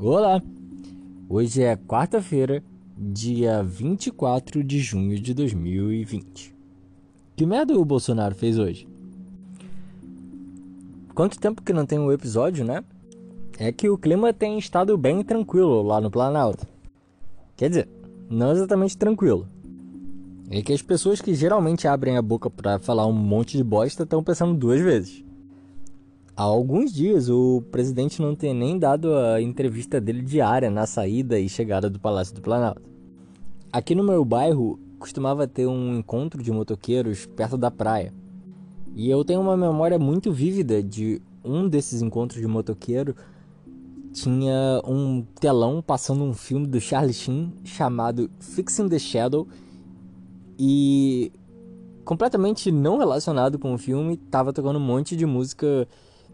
Olá! Hoje é quarta-feira, dia 24 de junho de 2020. Que merda o Bolsonaro fez hoje? Quanto tempo que não tem um episódio, né? É que o clima tem estado bem tranquilo lá no Planalto. Quer dizer, não exatamente tranquilo. É que as pessoas que geralmente abrem a boca para falar um monte de bosta estão pensando duas vezes. Há alguns dias o presidente não tem nem dado a entrevista dele diária na saída e chegada do Palácio do Planalto. Aqui no meu bairro costumava ter um encontro de motoqueiros perto da praia. E eu tenho uma memória muito vívida de um desses encontros de motoqueiro tinha um telão passando um filme do Charlie Sheen chamado Fixing the Shadow e completamente não relacionado com o filme, tava tocando um monte de música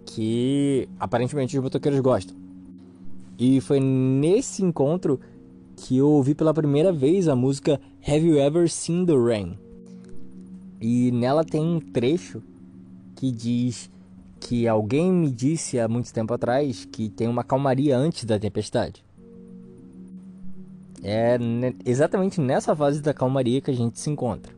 que aparentemente os motoqueiros gostam. E foi nesse encontro que eu ouvi pela primeira vez a música Have You Ever Seen the Rain? E nela tem um trecho que diz que alguém me disse há muito tempo atrás que tem uma calmaria antes da tempestade. É exatamente nessa fase da calmaria que a gente se encontra.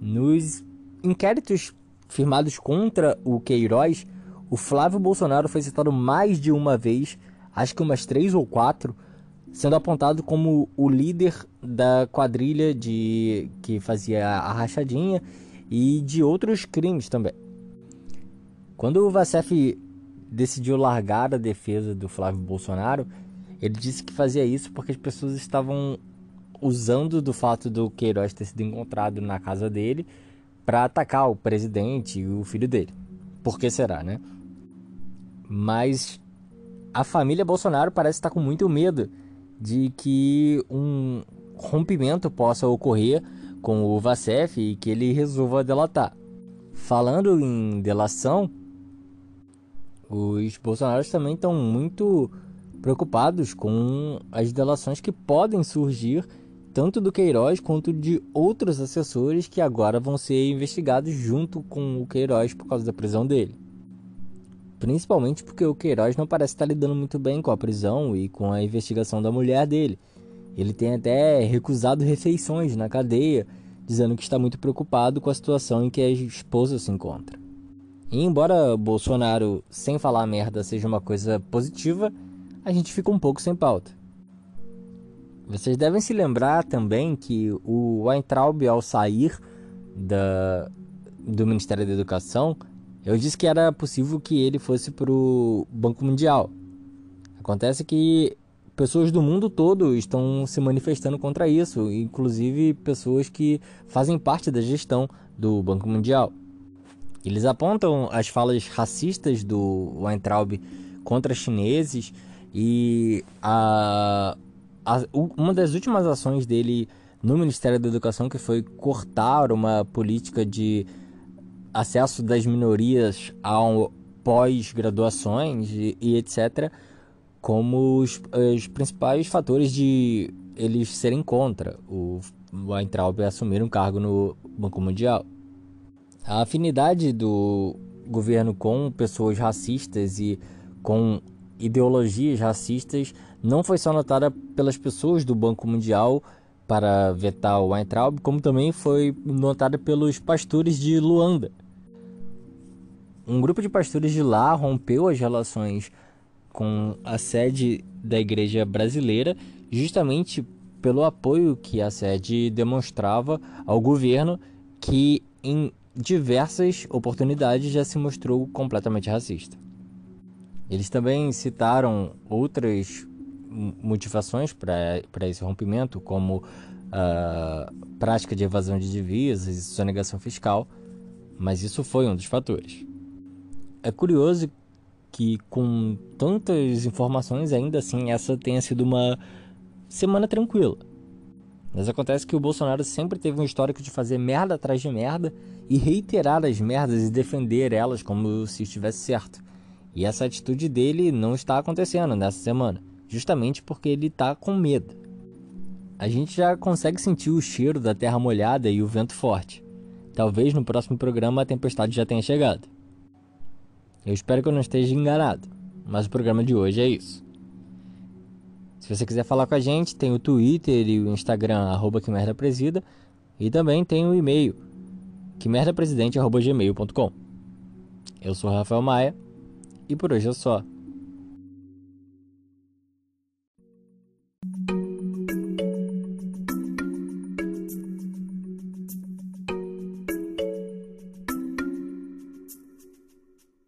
Nos inquéritos firmados contra o Queiroz, o Flávio Bolsonaro foi citado mais de uma vez, acho que umas três ou quatro, sendo apontado como o líder da quadrilha de que fazia a rachadinha e de outros crimes também. Quando o Vacef decidiu largar a defesa do Flávio Bolsonaro, ele disse que fazia isso porque as pessoas estavam usando do fato do Queiroz ter sido encontrado na casa dele para atacar o presidente e o filho dele. Por que será, né? Mas a família Bolsonaro parece estar com muito medo de que um rompimento possa ocorrer com o Vacef e que ele resolva delatar. Falando em delação, os bolsonaros também estão muito preocupados com as delações que podem surgir tanto do Queiroz quanto de outros assessores que agora vão ser investigados junto com o Queiroz por causa da prisão dele. Principalmente porque o Queiroz não parece estar lidando muito bem com a prisão e com a investigação da mulher dele. Ele tem até recusado refeições na cadeia, dizendo que está muito preocupado com a situação em que a esposa se encontra. E embora Bolsonaro, sem falar merda, seja uma coisa positiva, a gente fica um pouco sem pauta. Vocês devem se lembrar também que o Weintraub, ao sair da, do Ministério da Educação, eu disse que era possível que ele fosse para o Banco Mundial. Acontece que pessoas do mundo todo estão se manifestando contra isso, inclusive pessoas que fazem parte da gestão do Banco Mundial. Eles apontam as falas racistas do Weintraub contra chineses e a a, uma das últimas ações dele no Ministério da Educação que foi cortar uma política de acesso das minorias a pós-graduações e, e, etc como os, os, principais fatores de eles serem contra o Weintraub assumir um cargo no Banco Mundial. A afinidade do governo com pessoas racistas e com ideologias racistas não foi só notada pelas pessoas do Banco Mundial para vetar o Weintraub, como também foi notada pelos pastores de Luanda. Um grupo de pastores de lá rompeu as relações com a sede da igreja brasileira, justamente pelo apoio que a sede demonstrava ao governo, que em diversas oportunidades já se mostrou completamente racista. Eles também citaram outras motivações para esse rompimento, como a prática de evasão de divisas e sonegação fiscal, mas isso foi um dos fatores. É curioso que, com tantas informações, ainda assim essa tenha sido uma semana tranquila. Mas acontece que o Bolsonaro sempre teve um histórico de fazer merda atrás de merda e reiterar as merdas e defender elas como se estivesse certo. E essa atitude dele não está acontecendo nessa semana justamente porque ele está com medo. A gente já consegue sentir o cheiro da terra molhada e o vento forte. Talvez no próximo programa a tempestade já tenha chegado. Eu espero que eu não esteja enganado, mas o programa de hoje é isso. Se você quiser falar com a gente, tem o Twitter e o Instagram, arroba que e também tem o e-mail, que merdapresidente.gmail.com. Eu sou Rafael Maia, e por hoje é só.